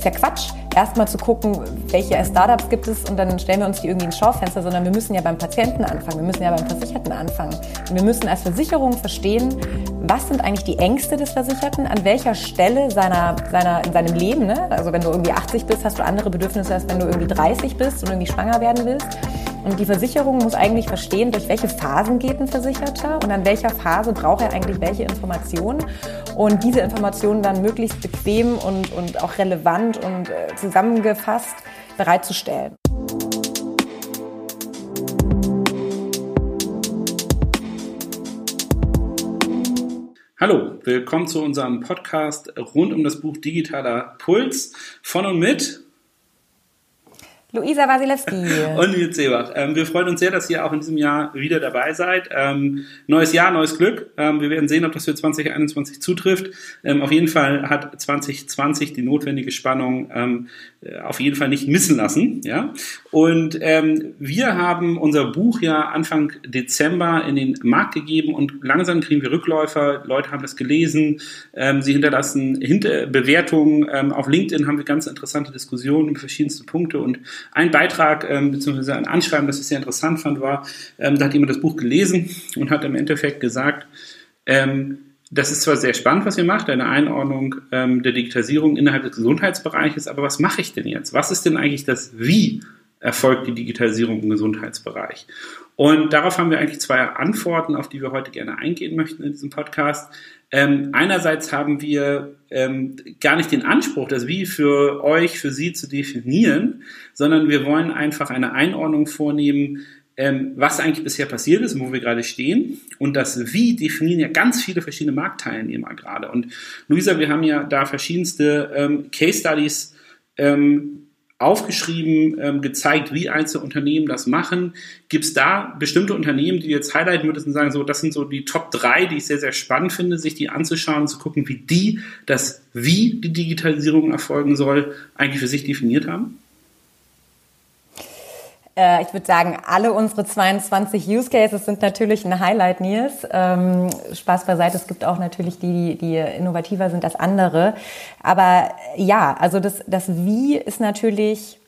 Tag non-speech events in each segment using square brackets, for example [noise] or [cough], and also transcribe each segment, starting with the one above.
ist ja Quatsch, erstmal zu gucken, welche Startups gibt es und dann stellen wir uns die irgendwie ins Schaufenster, sondern wir müssen ja beim Patienten anfangen, wir müssen ja beim Versicherten anfangen. Und wir müssen als Versicherung verstehen, was sind eigentlich die Ängste des Versicherten, an welcher Stelle seiner, seiner, in seinem Leben, ne? also wenn du irgendwie 80 bist, hast du andere Bedürfnisse, als wenn du irgendwie 30 bist und irgendwie schwanger werden willst. Und die Versicherung muss eigentlich verstehen, durch welche Phasen geht ein Versicherter und an welcher Phase braucht er eigentlich welche Informationen und diese Informationen dann möglichst bequem und, und auch relevant und äh, zusammengefasst bereitzustellen. Hallo, willkommen zu unserem Podcast rund um das Buch Digitaler Puls von und mit Luisa Wasilewski. [laughs] Und Nils Seebach. Ähm, wir freuen uns sehr, dass ihr auch in diesem Jahr wieder dabei seid. Ähm, neues Jahr, neues Glück. Ähm, wir werden sehen, ob das für 2021 zutrifft. Ähm, auf jeden Fall hat 2020 die notwendige Spannung ähm, äh, auf jeden Fall nicht missen lassen. Ja? Und ähm, wir haben unser Buch ja Anfang Dezember in den Markt gegeben und langsam kriegen wir Rückläufer. Leute haben das gelesen. sie hinterlassen Hinter Bewertungen. auf LinkedIn haben wir ganz interessante Diskussionen über verschiedenste Punkte und ein Beitrag ähm, bzw. ein Anschreiben, das ich sehr interessant fand, war, ähm, da hat jemand das Buch gelesen und hat im Endeffekt gesagt, ähm, das ist zwar sehr spannend, was ihr macht, eine Einordnung ähm, der Digitalisierung innerhalb des Gesundheitsbereiches, aber was mache ich denn jetzt? Was ist denn eigentlich das Wie erfolgt die Digitalisierung im Gesundheitsbereich? Und darauf haben wir eigentlich zwei Antworten, auf die wir heute gerne eingehen möchten in diesem Podcast. Ähm, einerseits haben wir ähm, gar nicht den Anspruch, das Wie für euch, für Sie zu definieren, sondern wir wollen einfach eine Einordnung vornehmen, ähm, was eigentlich bisher passiert ist, wo wir gerade stehen. Und das Wie definieren ja ganz viele verschiedene Marktteilnehmer gerade. Und Luisa, wir haben ja da verschiedenste ähm, Case Studies ähm, aufgeschrieben, ähm, gezeigt, wie einzelne Unternehmen das machen. Gibt es da bestimmte Unternehmen, die jetzt highlighten würdest und sagen, so, das sind so die Top 3, die ich sehr, sehr spannend finde, sich die anzuschauen und zu gucken, wie die das, wie die Digitalisierung erfolgen soll, eigentlich für sich definiert haben? Äh, ich würde sagen, alle unsere 22 Use Cases sind natürlich ein Highlight, Nils. Ähm, Spaß beiseite, es gibt auch natürlich die, die innovativer sind als andere. Aber ja, also das, das Wie ist natürlich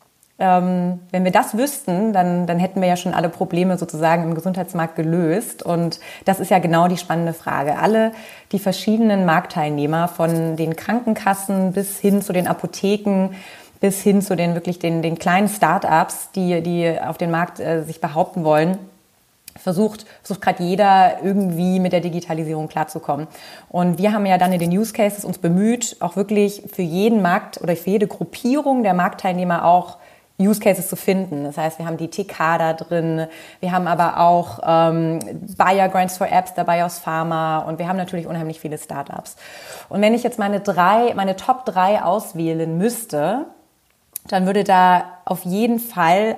ähm, wenn wir das wüssten, dann, dann hätten wir ja schon alle Probleme sozusagen im Gesundheitsmarkt gelöst. Und das ist ja genau die spannende Frage. Alle die verschiedenen Marktteilnehmer von den Krankenkassen bis hin zu den Apotheken bis hin zu den wirklich den, den kleinen Start-ups, die, die auf den Markt äh, sich behaupten wollen versucht, versucht gerade jeder irgendwie mit der Digitalisierung klarzukommen. Und wir haben ja dann in den Use Cases uns bemüht, auch wirklich für jeden Markt oder für jede Gruppierung der Marktteilnehmer auch Use Cases zu finden. Das heißt, wir haben die TK da drin, wir haben aber auch ähm, Buyer Grants for Apps dabei aus Pharma und wir haben natürlich unheimlich viele Startups. Und wenn ich jetzt meine drei, meine Top drei auswählen müsste, dann würde da auf jeden Fall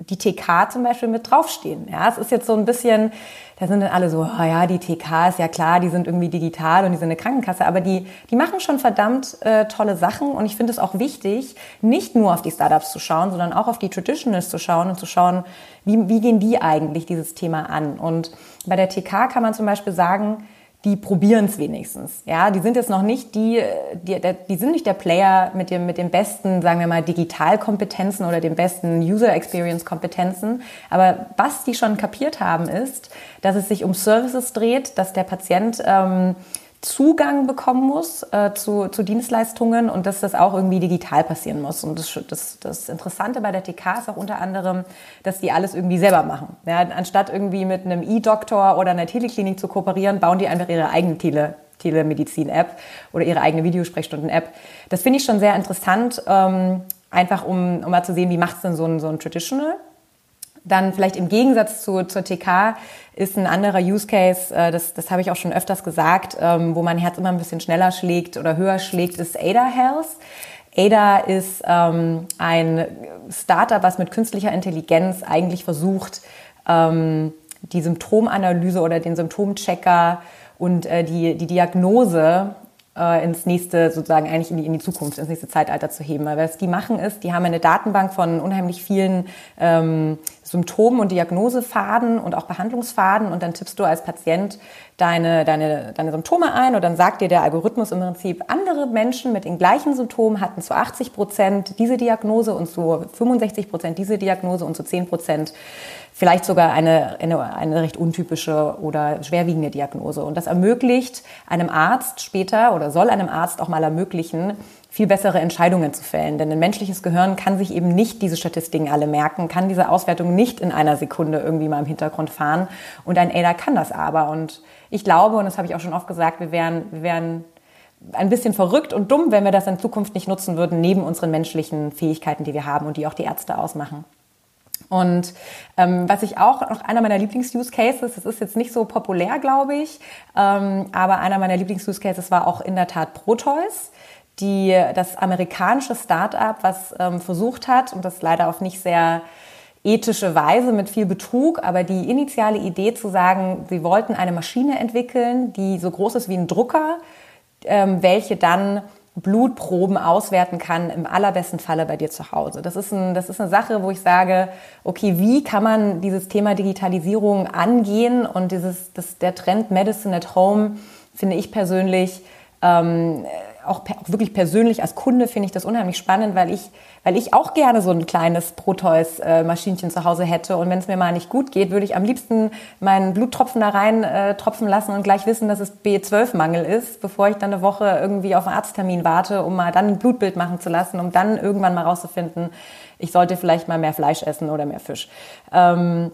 die TK zum Beispiel mit draufstehen. Ja, es ist jetzt so ein bisschen, da sind dann alle so, oh ja, die TK ist ja klar, die sind irgendwie digital und die sind eine Krankenkasse, aber die, die machen schon verdammt äh, tolle Sachen und ich finde es auch wichtig, nicht nur auf die Startups zu schauen, sondern auch auf die Traditionals zu schauen und zu schauen, wie, wie gehen die eigentlich dieses Thema an. Und bei der TK kann man zum Beispiel sagen, die probieren es wenigstens. Ja, die sind jetzt noch nicht die, die, die sind nicht der Player mit dem, mit den besten, sagen wir mal, Digitalkompetenzen oder den besten User Experience Kompetenzen. Aber was die schon kapiert haben, ist, dass es sich um Services dreht, dass der Patient ähm, Zugang bekommen muss äh, zu, zu Dienstleistungen und dass das auch irgendwie digital passieren muss. Und das, das, das Interessante bei der TK ist auch unter anderem, dass die alles irgendwie selber machen. Ja, anstatt irgendwie mit einem E-Doktor oder einer Teleklinik zu kooperieren, bauen die einfach ihre eigene Tele Telemedizin-App oder ihre eigene Videosprechstunden-App. Das finde ich schon sehr interessant, ähm, einfach um, um mal zu sehen, wie macht es denn so ein, so ein Traditional dann vielleicht im Gegensatz zu, zur TK ist ein anderer Use Case, äh, das, das habe ich auch schon öfters gesagt, ähm, wo mein Herz immer ein bisschen schneller schlägt oder höher schlägt, ist Ada Health. Ada ist ähm, ein Startup, was mit künstlicher Intelligenz eigentlich versucht, ähm, die Symptomanalyse oder den Symptomchecker und äh, die, die Diagnose äh, ins nächste, sozusagen eigentlich in die, in die Zukunft, ins nächste Zeitalter zu heben. Weil was die machen ist, die haben eine Datenbank von unheimlich vielen ähm, Symptom- und Diagnosefaden und auch Behandlungsfaden und dann tippst du als Patient deine, deine, deine Symptome ein und dann sagt dir der Algorithmus im Prinzip, andere Menschen mit den gleichen Symptomen hatten zu 80 Prozent diese Diagnose und zu 65 Prozent diese Diagnose und zu 10 Prozent vielleicht sogar eine, eine, eine recht untypische oder schwerwiegende Diagnose. Und das ermöglicht einem Arzt später oder soll einem Arzt auch mal ermöglichen, viel bessere Entscheidungen zu fällen. Denn ein menschliches Gehirn kann sich eben nicht diese Statistiken alle merken, kann diese Auswertung nicht in einer Sekunde irgendwie mal im Hintergrund fahren. Und ein ADA kann das aber. Und ich glaube, und das habe ich auch schon oft gesagt, wir wären, wir wären ein bisschen verrückt und dumm, wenn wir das in Zukunft nicht nutzen würden, neben unseren menschlichen Fähigkeiten, die wir haben und die auch die Ärzte ausmachen. Und ähm, was ich auch noch einer meiner Lieblings-Use Cases, das ist jetzt nicht so populär, glaube ich, ähm, aber einer meiner Lieblings-Use Cases war auch in der Tat Proteus die, das amerikanische Start-up, was ähm, versucht hat, und das leider auf nicht sehr ethische Weise mit viel Betrug, aber die initiale Idee zu sagen, sie wollten eine Maschine entwickeln, die so groß ist wie ein Drucker, ähm, welche dann Blutproben auswerten kann, im allerbesten Falle bei dir zu Hause. Das ist, ein, das ist eine Sache, wo ich sage, okay, wie kann man dieses Thema Digitalisierung angehen und dieses, das, der Trend Medicine at Home finde ich persönlich ähm, auch, auch wirklich persönlich als Kunde finde ich das unheimlich spannend, weil ich, weil ich auch gerne so ein kleines Proteus-Maschinchen zu Hause hätte. Und wenn es mir mal nicht gut geht, würde ich am liebsten meinen Bluttropfen da rein äh, tropfen lassen und gleich wissen, dass es B12-Mangel ist, bevor ich dann eine Woche irgendwie auf einen Arzttermin warte, um mal dann ein Blutbild machen zu lassen, um dann irgendwann mal rauszufinden, ich sollte vielleicht mal mehr Fleisch essen oder mehr Fisch. Ähm,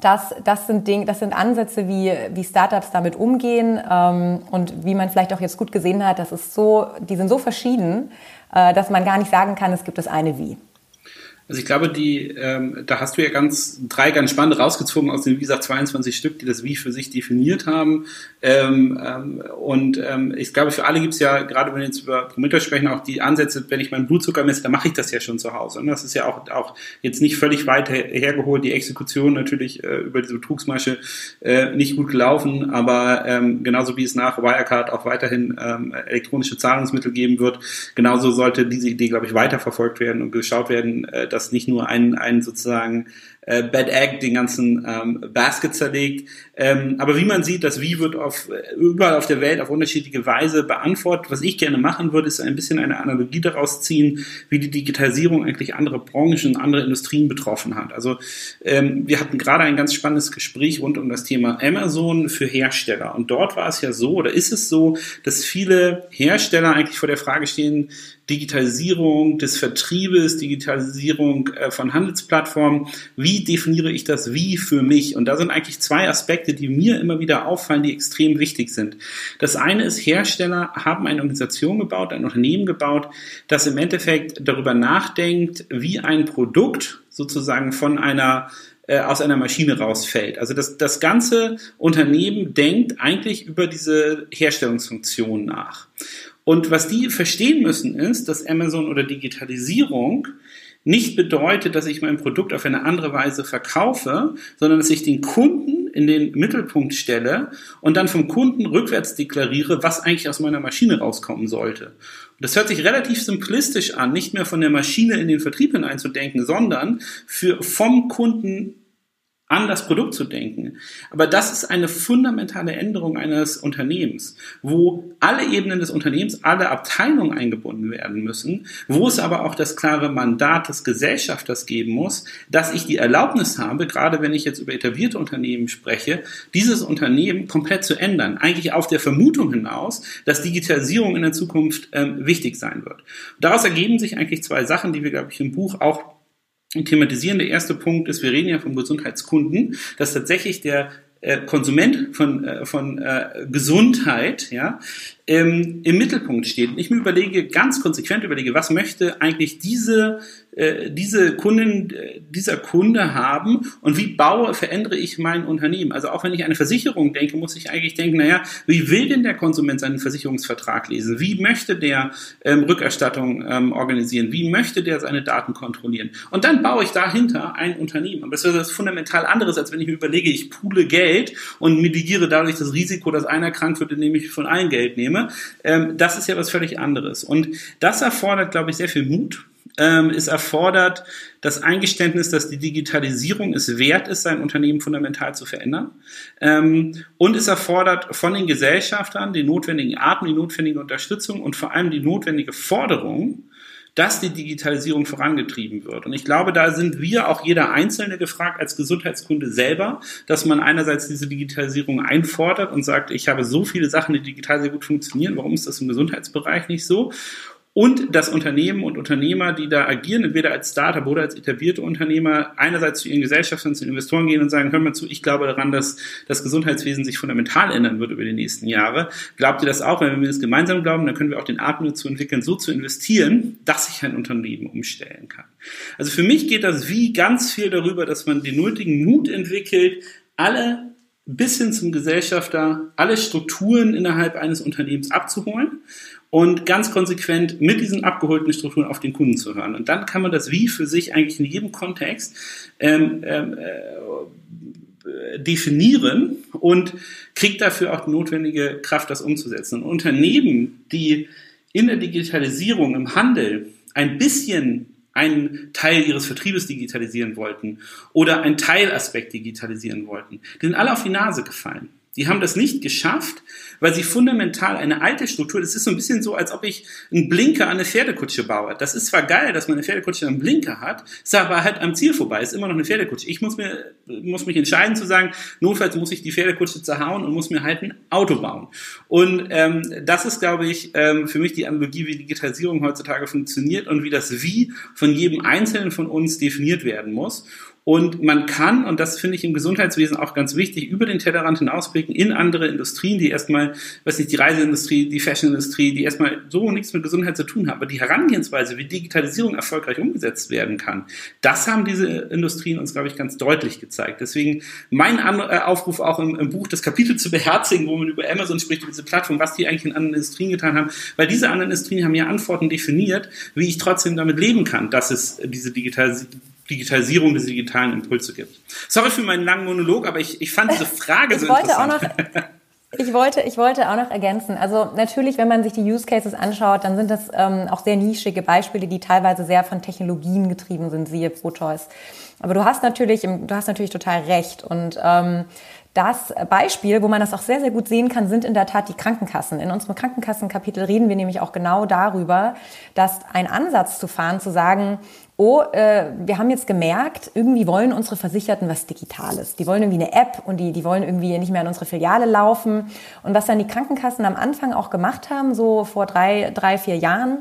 das, das, sind Dinge, das sind Ansätze, wie, wie Startups damit umgehen ähm, und wie man vielleicht auch jetzt gut gesehen hat, das ist so, die sind so verschieden, äh, dass man gar nicht sagen kann, es gibt das eine Wie. Also ich glaube, die, ähm, da hast du ja ganz drei ganz spannende rausgezogen aus den, wie gesagt, 22 Stück, die das Wie für sich definiert haben. Ähm, ähm, und ähm, ich glaube, für alle gibt es ja, gerade wenn wir jetzt über Prometheus sprechen, auch die Ansätze, wenn ich meinen Blutzucker messe, dann mache ich das ja schon zu Hause. Und das ist ja auch, auch jetzt nicht völlig weit her hergeholt. Die Exekution natürlich äh, über diese Betrugsmasche äh, nicht gut gelaufen, aber ähm, genauso wie es nach Wirecard auch weiterhin ähm, elektronische Zahlungsmittel geben wird, genauso sollte diese Idee, glaube ich, weiterverfolgt werden und geschaut werden, äh, dass nicht nur ein, ein sozusagen äh, Bad Egg den ganzen ähm, Basket zerlegt. Ähm, aber wie man sieht, das Wie wird auf, überall auf der Welt auf unterschiedliche Weise beantwortet. Was ich gerne machen würde, ist ein bisschen eine Analogie daraus ziehen, wie die Digitalisierung eigentlich andere Branchen, andere Industrien betroffen hat. Also ähm, wir hatten gerade ein ganz spannendes Gespräch rund um das Thema Amazon für Hersteller. Und dort war es ja so, oder ist es so, dass viele Hersteller eigentlich vor der Frage stehen, Digitalisierung des Vertriebes, Digitalisierung äh, von Handelsplattformen. Wie definiere ich das Wie für mich? Und da sind eigentlich zwei Aspekte, die mir immer wieder auffallen, die extrem wichtig sind. Das eine ist, Hersteller haben eine Organisation gebaut, ein Unternehmen gebaut, das im Endeffekt darüber nachdenkt, wie ein Produkt sozusagen von einer äh, aus einer Maschine rausfällt. Also das, das ganze Unternehmen denkt eigentlich über diese Herstellungsfunktion nach. Und was die verstehen müssen ist, dass Amazon oder Digitalisierung nicht bedeutet, dass ich mein Produkt auf eine andere Weise verkaufe, sondern dass ich den Kunden in den Mittelpunkt stelle und dann vom Kunden rückwärts deklariere, was eigentlich aus meiner Maschine rauskommen sollte. Und das hört sich relativ simplistisch an, nicht mehr von der Maschine in den Vertrieb hineinzudenken, sondern für vom Kunden an das Produkt zu denken. Aber das ist eine fundamentale Änderung eines Unternehmens, wo alle Ebenen des Unternehmens, alle Abteilungen eingebunden werden müssen, wo es aber auch das klare Mandat des Gesellschafters geben muss, dass ich die Erlaubnis habe, gerade wenn ich jetzt über etablierte Unternehmen spreche, dieses Unternehmen komplett zu ändern. Eigentlich auf der Vermutung hinaus, dass Digitalisierung in der Zukunft ähm, wichtig sein wird. Daraus ergeben sich eigentlich zwei Sachen, die wir, glaube ich, im Buch auch thematisieren. Der erste Punkt ist, wir reden ja vom Gesundheitskunden, dass tatsächlich der äh, Konsument von, äh, von äh, Gesundheit ja, ähm, im Mittelpunkt steht. Ich mir überlege, ganz konsequent überlege, was möchte eigentlich diese, äh, diese Kunden, äh, dieser Kunde haben und wie baue, verändere ich mein Unternehmen? Also auch wenn ich eine Versicherung denke, muss ich eigentlich denken, naja, wie will denn der Konsument seinen Versicherungsvertrag lesen? Wie möchte der ähm, Rückerstattung ähm, organisieren? Wie möchte der seine Daten kontrollieren? Und dann baue ich dahinter ein Unternehmen. Aber das ist was fundamental anderes, als wenn ich mir überlege, ich pule Geld und mitigiere dadurch das Risiko, dass einer krank wird, indem ich von allen Geld nehme. Ähm, das ist ja was völlig anderes. Und das erfordert, glaube ich, sehr viel Mut Ähm, es erfordert das Eingeständnis, dass die Digitalisierung es wert ist, sein Unternehmen fundamental zu verändern. Ähm, und es erfordert von den Gesellschaftern die notwendigen Arten, die notwendige Unterstützung und vor allem die notwendige Forderung, dass die Digitalisierung vorangetrieben wird. Und ich glaube, da sind wir auch jeder Einzelne gefragt als Gesundheitskunde selber, dass man einerseits diese Digitalisierung einfordert und sagt, ich habe so viele Sachen, die digital sehr gut funktionieren, warum ist das im Gesundheitsbereich nicht so? Und dass Unternehmen und Unternehmer, die da agieren, entweder als Startup oder als etablierte Unternehmer, einerseits zu ihren Gesellschaften, zu den Investoren gehen und sagen, hör mal zu, ich glaube daran, dass das Gesundheitswesen sich fundamental ändern wird über die nächsten Jahre. Glaubt ihr das auch? Wenn wir das gemeinsam glauben, dann können wir auch den Atem dazu entwickeln, so zu investieren, dass sich ein Unternehmen umstellen kann. Also für mich geht das wie ganz viel darüber, dass man den nötigen Mut entwickelt, alle bis hin zum Gesellschafter alle Strukturen innerhalb eines Unternehmens abzuholen und ganz konsequent mit diesen abgeholten Strukturen auf den Kunden zu hören. Und dann kann man das Wie für sich eigentlich in jedem Kontext ähm, ähm, äh, definieren und kriegt dafür auch die notwendige Kraft, das umzusetzen. Und Unternehmen, die in der Digitalisierung, im Handel ein bisschen einen Teil ihres Vertriebes digitalisieren wollten oder einen Teilaspekt digitalisieren wollten, die sind alle auf die Nase gefallen. Die haben das nicht geschafft, weil sie fundamental eine alte Struktur, das ist so ein bisschen so, als ob ich einen Blinker an eine Pferdekutsche baue. Das ist zwar geil, dass man eine Pferdekutsche einen Blinker hat, ist aber halt am Ziel vorbei, ist immer noch eine Pferdekutsche. Ich muss mir, muss mich entscheiden zu sagen, notfalls muss ich die Pferdekutsche zerhauen und muss mir halt ein Auto bauen. Und ähm, das ist, glaube ich, ähm, für mich die Analogie, wie Digitalisierung heutzutage funktioniert und wie das Wie von jedem Einzelnen von uns definiert werden muss. Und man kann, und das finde ich im Gesundheitswesen auch ganz wichtig, über den Tellerrand hinausblicken in andere Industrien, die erstmal, weiß nicht, die Reiseindustrie, die Fashionindustrie, die erstmal so nichts mit Gesundheit zu tun haben. Aber die Herangehensweise, wie Digitalisierung erfolgreich umgesetzt werden kann, das haben diese Industrien uns, glaube ich, ganz deutlich gezeigt. Deswegen mein äh, Aufruf auch im, im Buch, das Kapitel zu beherzigen, wo man über Amazon spricht, über diese Plattform, was die eigentlich in anderen Industrien getan haben, weil diese anderen Industrien haben ja Antworten definiert, wie ich trotzdem damit leben kann, dass es diese Digitalisierung Digitalisierung des digitalen Impulse gibt. Sorry für meinen langen Monolog, aber ich, ich fand diese Frage ich so wollte interessant. Auch noch, ich wollte, ich wollte auch noch ergänzen. Also natürlich, wenn man sich die Use Cases anschaut, dann sind das ähm, auch sehr nischige Beispiele, die teilweise sehr von Technologien getrieben sind, siehe ProChoice. Aber du hast natürlich, du hast natürlich total recht. Und ähm, das Beispiel, wo man das auch sehr, sehr gut sehen kann, sind in der Tat die Krankenkassen. In unserem Krankenkassenkapitel reden wir nämlich auch genau darüber, dass ein Ansatz zu fahren, zu sagen, oh, äh, wir haben jetzt gemerkt, irgendwie wollen unsere Versicherten was Digitales. Die wollen irgendwie eine App und die, die wollen irgendwie nicht mehr an unsere Filiale laufen. Und was dann die Krankenkassen am Anfang auch gemacht haben, so vor drei, drei vier Jahren,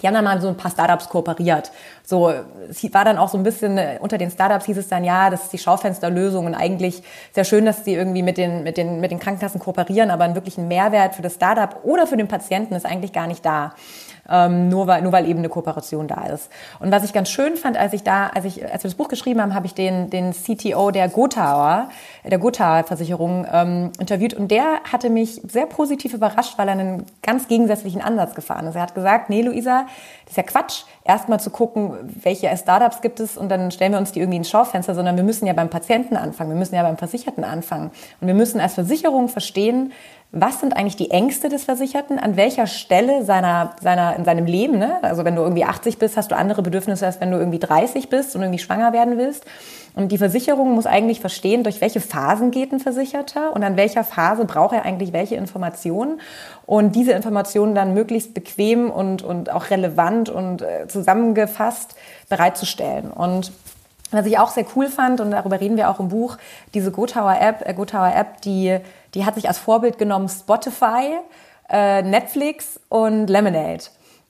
die haben dann mal so ein paar Startups kooperiert. So, es war dann auch so ein bisschen, äh, unter den Startups hieß es dann, ja, das ist die Schaufensterlösung und eigentlich sehr schön, dass sie irgendwie mit den, mit den, mit den Krankenkassen kooperieren, aber einen wirklichen Mehrwert für das Startup oder für den Patienten ist eigentlich gar nicht da ähm, nur, weil, nur weil eben eine Kooperation da ist. Und was ich ganz schön fand, als ich da, als ich, als wir das Buch geschrieben haben, habe ich den, den CTO der Gotauer, der Gotauer Versicherung ähm, interviewt und der hatte mich sehr positiv überrascht, weil er einen ganz gegensätzlichen Ansatz gefahren ist. Er hat gesagt, nee, Luisa, das ist ja Quatsch, erstmal zu gucken, welche Startups gibt es und dann stellen wir uns die irgendwie ins Schaufenster, sondern wir müssen ja beim Patienten anfangen, wir müssen ja beim Versicherten anfangen. Und wir müssen als Versicherung verstehen, was sind eigentlich die Ängste des Versicherten, an welcher Stelle seiner, seiner, in seinem Leben, ne? also wenn du irgendwie 80 bist, hast du andere Bedürfnisse, als wenn du irgendwie 30 bist und irgendwie schwanger werden willst. Und die Versicherung muss eigentlich verstehen, durch welche Phasen geht ein Versicherter und an welcher Phase braucht er eigentlich welche Informationen und diese Informationen dann möglichst bequem und, und auch relevant und äh, zusammengefasst bereitzustellen. Und was ich auch sehr cool fand, und darüber reden wir auch im Buch, diese Gotauer App, äh, Gotauer App, die, die hat sich als Vorbild genommen Spotify, äh, Netflix und Lemonade.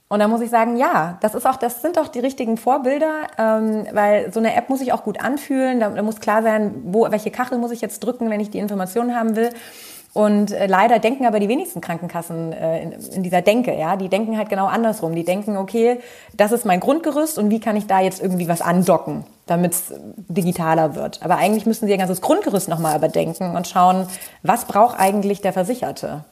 Und da muss ich sagen, ja, das ist auch, das sind doch die richtigen Vorbilder, ähm, weil so eine App muss sich auch gut anfühlen. Da, da muss klar sein, wo, welche Kachel muss ich jetzt drücken, wenn ich die Informationen haben will. Und äh, leider denken aber die wenigsten Krankenkassen äh, in, in dieser Denke, ja, die denken halt genau andersrum. Die denken, okay, das ist mein Grundgerüst und wie kann ich da jetzt irgendwie was andocken, damit es digitaler wird. Aber eigentlich müssen sie ihr ganzes Grundgerüst nochmal überdenken und schauen, was braucht eigentlich der Versicherte?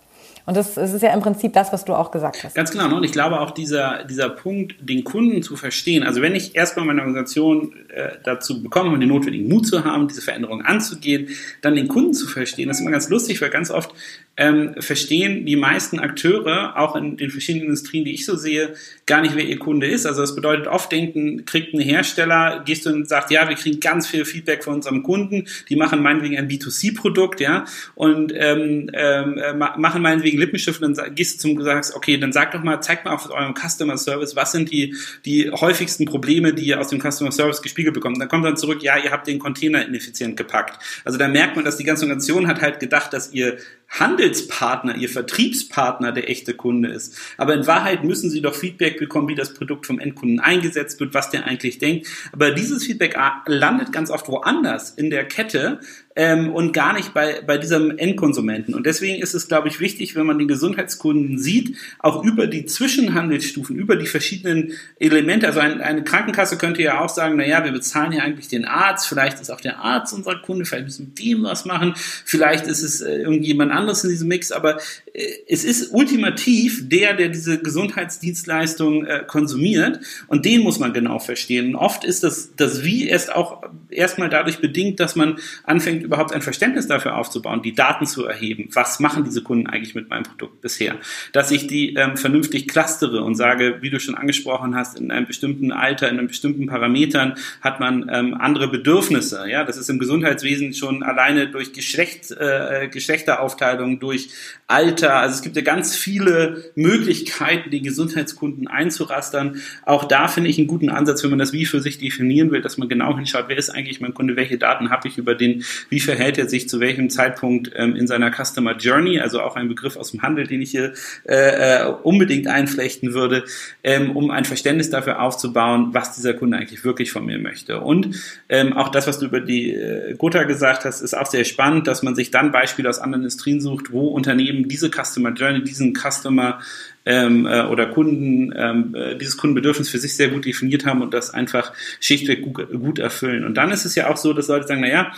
Und das, das ist ja im Prinzip das, was du auch gesagt hast. Ganz genau. Ne? Und ich glaube auch dieser, dieser Punkt, den Kunden zu verstehen. Also wenn ich erstmal meine Organisation äh, dazu bekomme, den notwendigen Mut zu haben, diese Veränderungen anzugehen, dann den Kunden zu verstehen, das ist immer ganz lustig, weil ganz oft ähm, verstehen die meisten Akteure, auch in den verschiedenen Industrien, die ich so sehe, gar nicht, wer ihr Kunde ist. Also das bedeutet, oft denken, kriegt ein Hersteller, gehst du und sagst, ja, wir kriegen ganz viel Feedback von unserem Kunden, die machen meinetwegen ein B2C-Produkt, ja, und ähm, ähm, äh, machen meinetwegen Lippenstift und dann gehst du zum sagst, okay, dann sag doch mal, zeig mal auf eurem Customer Service, was sind die, die häufigsten Probleme, die ihr aus dem Customer Service gespiegelt bekommt. Und dann kommt dann zurück, ja, ihr habt den Container ineffizient gepackt. Also da merkt man, dass die ganze Organisation hat halt gedacht, dass ihr Handelspartner, ihr Vertriebspartner der echte Kunde ist. Aber in Wahrheit müssen sie doch Feedback bekommen, wie das Produkt vom Endkunden eingesetzt wird, was der eigentlich denkt. Aber dieses Feedback landet ganz oft woanders in der Kette ähm, und gar nicht bei, bei diesem Endkonsumenten. Und deswegen ist es, glaube ich, wichtig, wenn man den Gesundheitskunden sieht, auch über die Zwischenhandelsstufen, über die verschiedenen Elemente. Also ein, eine Krankenkasse könnte ja auch sagen, na ja, wir bezahlen ja eigentlich den Arzt, vielleicht ist auch der Arzt unser Kunde, vielleicht müssen wir dem was machen, vielleicht ist es äh, irgendjemand anderes in diesem Mix, aber äh, es ist ultimativ der, der diese Gesundheitsdienstleistung äh, konsumiert und den muss man genau verstehen. Und oft ist das, das Wie erst auch erstmal dadurch bedingt, dass man anfängt, überhaupt ein Verständnis dafür aufzubauen, die Daten zu erheben. Was machen diese Kunden eigentlich mit meinem Produkt bisher? Dass ich die ähm, vernünftig clustere und sage, wie du schon angesprochen hast, in einem bestimmten Alter, in einem bestimmten Parametern hat man ähm, andere Bedürfnisse. Ja, das ist im Gesundheitswesen schon alleine durch Geschlecht, äh, Geschlechteraufteilung, durch Alter. Also es gibt ja ganz viele Möglichkeiten, die Gesundheitskunden einzurastern. Auch da finde ich einen guten Ansatz, wenn man das Wie für sich definieren will, dass man genau hinschaut, wer ist eigentlich mein Kunde, welche Daten habe ich über den, wie verhält er sich zu welchem Zeitpunkt ähm, in seiner Customer Journey, also auch ein Begriff aus dem Handel, den ich hier äh, äh, unbedingt einflechten würde, ähm, um ein Verständnis dafür aufzubauen, was dieser Kunde eigentlich wirklich von mir möchte. Und ähm, auch das, was du über die äh, Gotha gesagt hast, ist auch sehr spannend, dass man sich dann Beispiele aus anderen Industrien sucht, wo Unternehmen diese Customer Journey, diesen Customer ähm, äh, oder Kunden ähm, äh, dieses Kundenbedürfnis für sich sehr gut definiert haben und das einfach schlichtweg gut, gut erfüllen. Und dann ist es ja auch so, dass Leute sagen, na ja,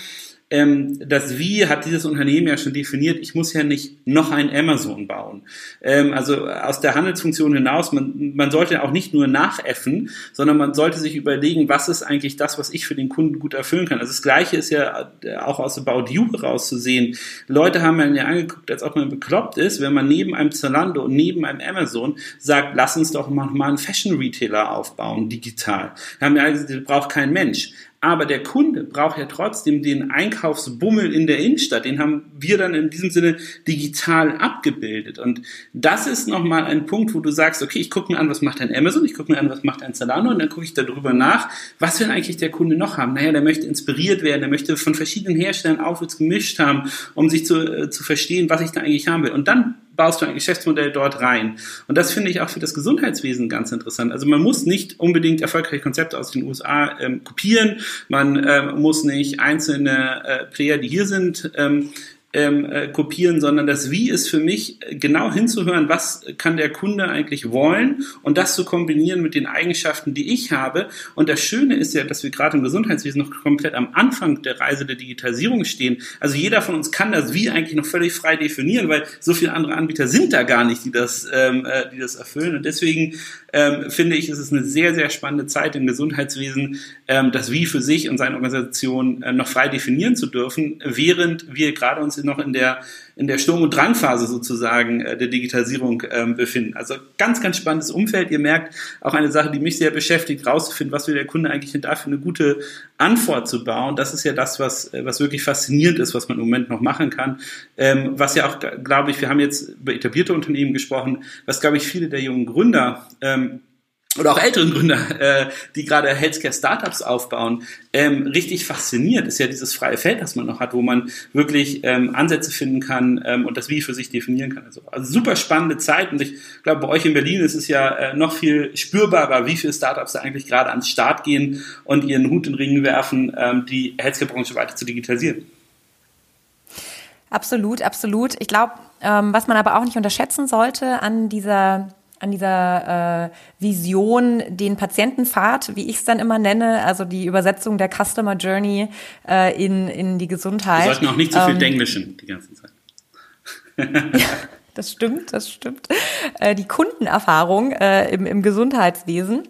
ähm, das Wie hat dieses Unternehmen ja schon definiert, ich muss ja nicht noch ein Amazon bauen. Ähm, also aus der Handelsfunktion hinaus, man, man sollte auch nicht nur nachäffen, sondern man sollte sich überlegen, was ist eigentlich das, was ich für den Kunden gut erfüllen kann. Also das Gleiche ist ja auch aus About You herauszusehen. Leute haben man ja angeguckt, als ob man bekloppt ist, wenn man neben einem Zalando und neben einem Amazon sagt, lass uns doch mal einen Fashion Retailer aufbauen, digital. Wir haben gesagt, das braucht kein Mensch. Aber der Kunde braucht ja trotzdem den Einkaufsbummel in der Innenstadt. Den haben wir dann in diesem Sinne digital abgebildet. Und das ist nochmal ein Punkt, wo du sagst, okay, ich gucke mir an, was macht ein Amazon, ich gucke mir an, was macht ein Zalando und dann gucke ich darüber nach, was will eigentlich der Kunde noch haben. Naja, der möchte inspiriert werden, der möchte von verschiedenen Herstellern aufwärts gemischt haben, um sich zu, äh, zu verstehen, was ich da eigentlich haben will. Und dann baust du ein Geschäftsmodell dort rein. Und das finde ich auch für das Gesundheitswesen ganz interessant. Also man muss nicht unbedingt erfolgreiche Konzepte aus den USA ähm, kopieren, man ähm, muss nicht einzelne äh, Player, die hier sind, ähm, ähm, äh, kopieren, sondern das Wie ist für mich äh, genau hinzuhören, was kann der Kunde eigentlich wollen und das zu kombinieren mit den Eigenschaften, die ich habe. Und das Schöne ist ja, dass wir gerade im Gesundheitswesen noch komplett am Anfang der Reise der Digitalisierung stehen. Also jeder von uns kann das Wie eigentlich noch völlig frei definieren, weil so viele andere Anbieter sind da gar nicht, die das, ähm, äh, die das erfüllen. Und deswegen ähm, finde ich, ist es eine sehr, sehr spannende Zeit im Gesundheitswesen, ähm, das Wie für sich und seine Organisation äh, noch frei definieren zu dürfen, während wir gerade uns noch in der in der Sturm- und Drangphase sozusagen äh, der Digitalisierung ähm, befinden. Also ganz, ganz spannendes Umfeld. Ihr merkt auch eine Sache, die mich sehr beschäftigt, rauszufinden, was will der Kunde eigentlich dafür eine gute Antwort zu bauen. Das ist ja das, was, äh, was wirklich faszinierend ist, was man im Moment noch machen kann. Ähm, was ja auch, glaube ich, wir haben jetzt über etablierte Unternehmen gesprochen, was, glaube ich, viele der jungen Gründer ähm, oder auch älteren Gründer, äh, die gerade Healthcare-Startups aufbauen, ähm, richtig fasziniert ist ja dieses freie Feld, das man noch hat, wo man wirklich ähm, Ansätze finden kann ähm, und das Wie für sich definieren kann. Also, also super spannende Zeit und ich glaube, bei euch in Berlin ist es ja äh, noch viel spürbarer, wie viele Startups da eigentlich gerade ans Start gehen und ihren Hut in den Ring werfen, ähm, die Healthcare-Branche weiter zu digitalisieren. Absolut, absolut. Ich glaube, ähm, was man aber auch nicht unterschätzen sollte an dieser an dieser äh, Vision den Patientenpfad, wie ich es dann immer nenne, also die Übersetzung der Customer Journey äh, in, in die Gesundheit. Wir sollten auch nicht zu so viel ähm, Denglischen die ganze Zeit. [laughs] ja, das stimmt, das stimmt. Äh, die Kundenerfahrung äh, im, im Gesundheitswesen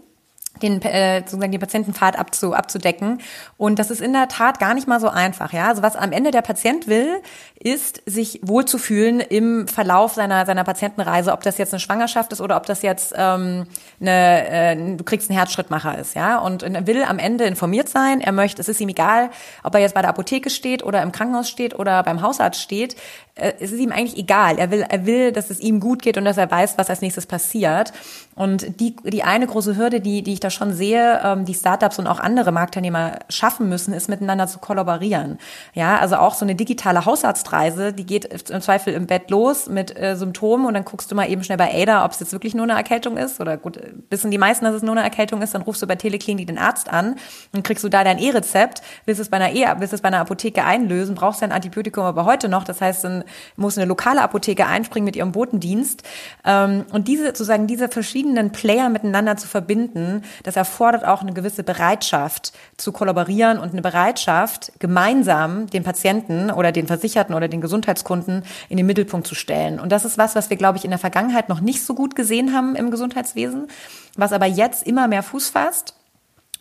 den, äh, sozusagen den Patientenpfad abzu, abzudecken. Und das ist in der Tat gar nicht mal so einfach. Ja, also was am Ende der Patient will, ist sich wohlzufühlen im Verlauf seiner seiner Patientenreise, ob das jetzt eine Schwangerschaft ist oder ob das jetzt ähm, eine, äh, du kriegst einen Herzschrittmacher ist. Ja, und er will am Ende informiert sein. Er möchte, es ist ihm egal, ob er jetzt bei der Apotheke steht oder im Krankenhaus steht oder beim Hausarzt steht. Äh, es ist ihm eigentlich egal. Er will, er will, dass es ihm gut geht und dass er weiß, was als nächstes passiert. Und die die eine große Hürde, die die ich da schon sehe, ähm, die Startups und auch andere Marktteilnehmer schaffen müssen, ist miteinander zu kollaborieren. Ja, also auch so eine digitale Hausarztreise, die geht im Zweifel im Bett los mit äh, Symptomen und dann guckst du mal eben schnell bei Ada, ob es jetzt wirklich nur eine Erkältung ist oder gut, wissen die meisten, dass es nur eine Erkältung ist, dann rufst du bei Teleklinik den Arzt an und kriegst du da dein E-Rezept, willst es bei einer E, willst es bei einer Apotheke einlösen, brauchst dein Antibiotikum aber heute noch, das heißt, dann muss eine lokale Apotheke einspringen mit ihrem Botendienst ähm, und diese sozusagen diese verschiedenen Player miteinander zu verbinden, das erfordert auch eine gewisse Bereitschaft zu kollaborieren und eine Bereitschaft, gemeinsam den Patienten oder den Versicherten oder den Gesundheitskunden in den Mittelpunkt zu stellen. Und das ist was, was wir, glaube ich, in der Vergangenheit noch nicht so gut gesehen haben im Gesundheitswesen, was aber jetzt immer mehr Fuß fasst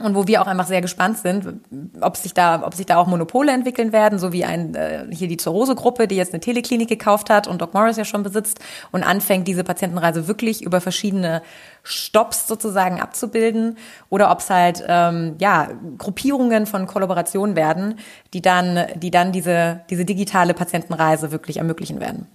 und wo wir auch einfach sehr gespannt sind, ob sich da, ob sich da auch Monopole entwickeln werden, so wie ein äh, hier die Zurose-Gruppe, die jetzt eine Teleklinik gekauft hat und Doc Morris ja schon besitzt und anfängt, diese Patientenreise wirklich über verschiedene Stops sozusagen abzubilden, oder ob es halt ähm, ja Gruppierungen von Kollaborationen werden, die dann, die dann diese diese digitale Patientenreise wirklich ermöglichen werden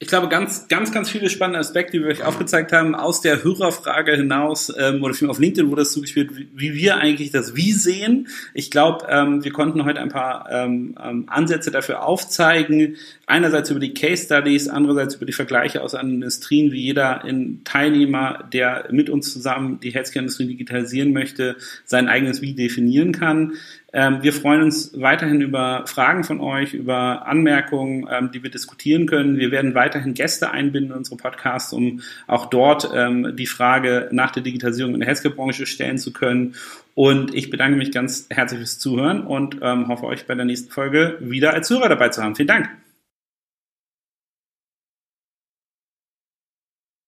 ich glaube, ganz, ganz, ganz viele spannende Aspekte, die wir euch aufgezeigt haben, aus der Hörerfrage hinaus, ähm, oder auf LinkedIn wurde das zugespielt, wie, wie wir eigentlich das Wie sehen. Ich glaube, ähm, wir konnten heute ein paar ähm, ähm, Ansätze dafür aufzeigen. Einerseits über die Case Studies, andererseits über die Vergleiche aus anderen Industrien, wie jeder in Teilnehmer, der mit uns zusammen die Healthcare-Industrie digitalisieren möchte, sein eigenes Wie definieren kann. Ähm, wir freuen uns weiterhin über Fragen von euch, über Anmerkungen, ähm, die wir diskutieren können. Wir werden weiterhin Gäste einbinden in unsere Podcasts, um auch dort ähm, die Frage nach der Digitalisierung in der Healthcare-Branche stellen zu können. Und ich bedanke mich ganz herzlich fürs Zuhören und hoffe, euch bei der nächsten Folge wieder als Hörer dabei zu haben. Vielen Dank.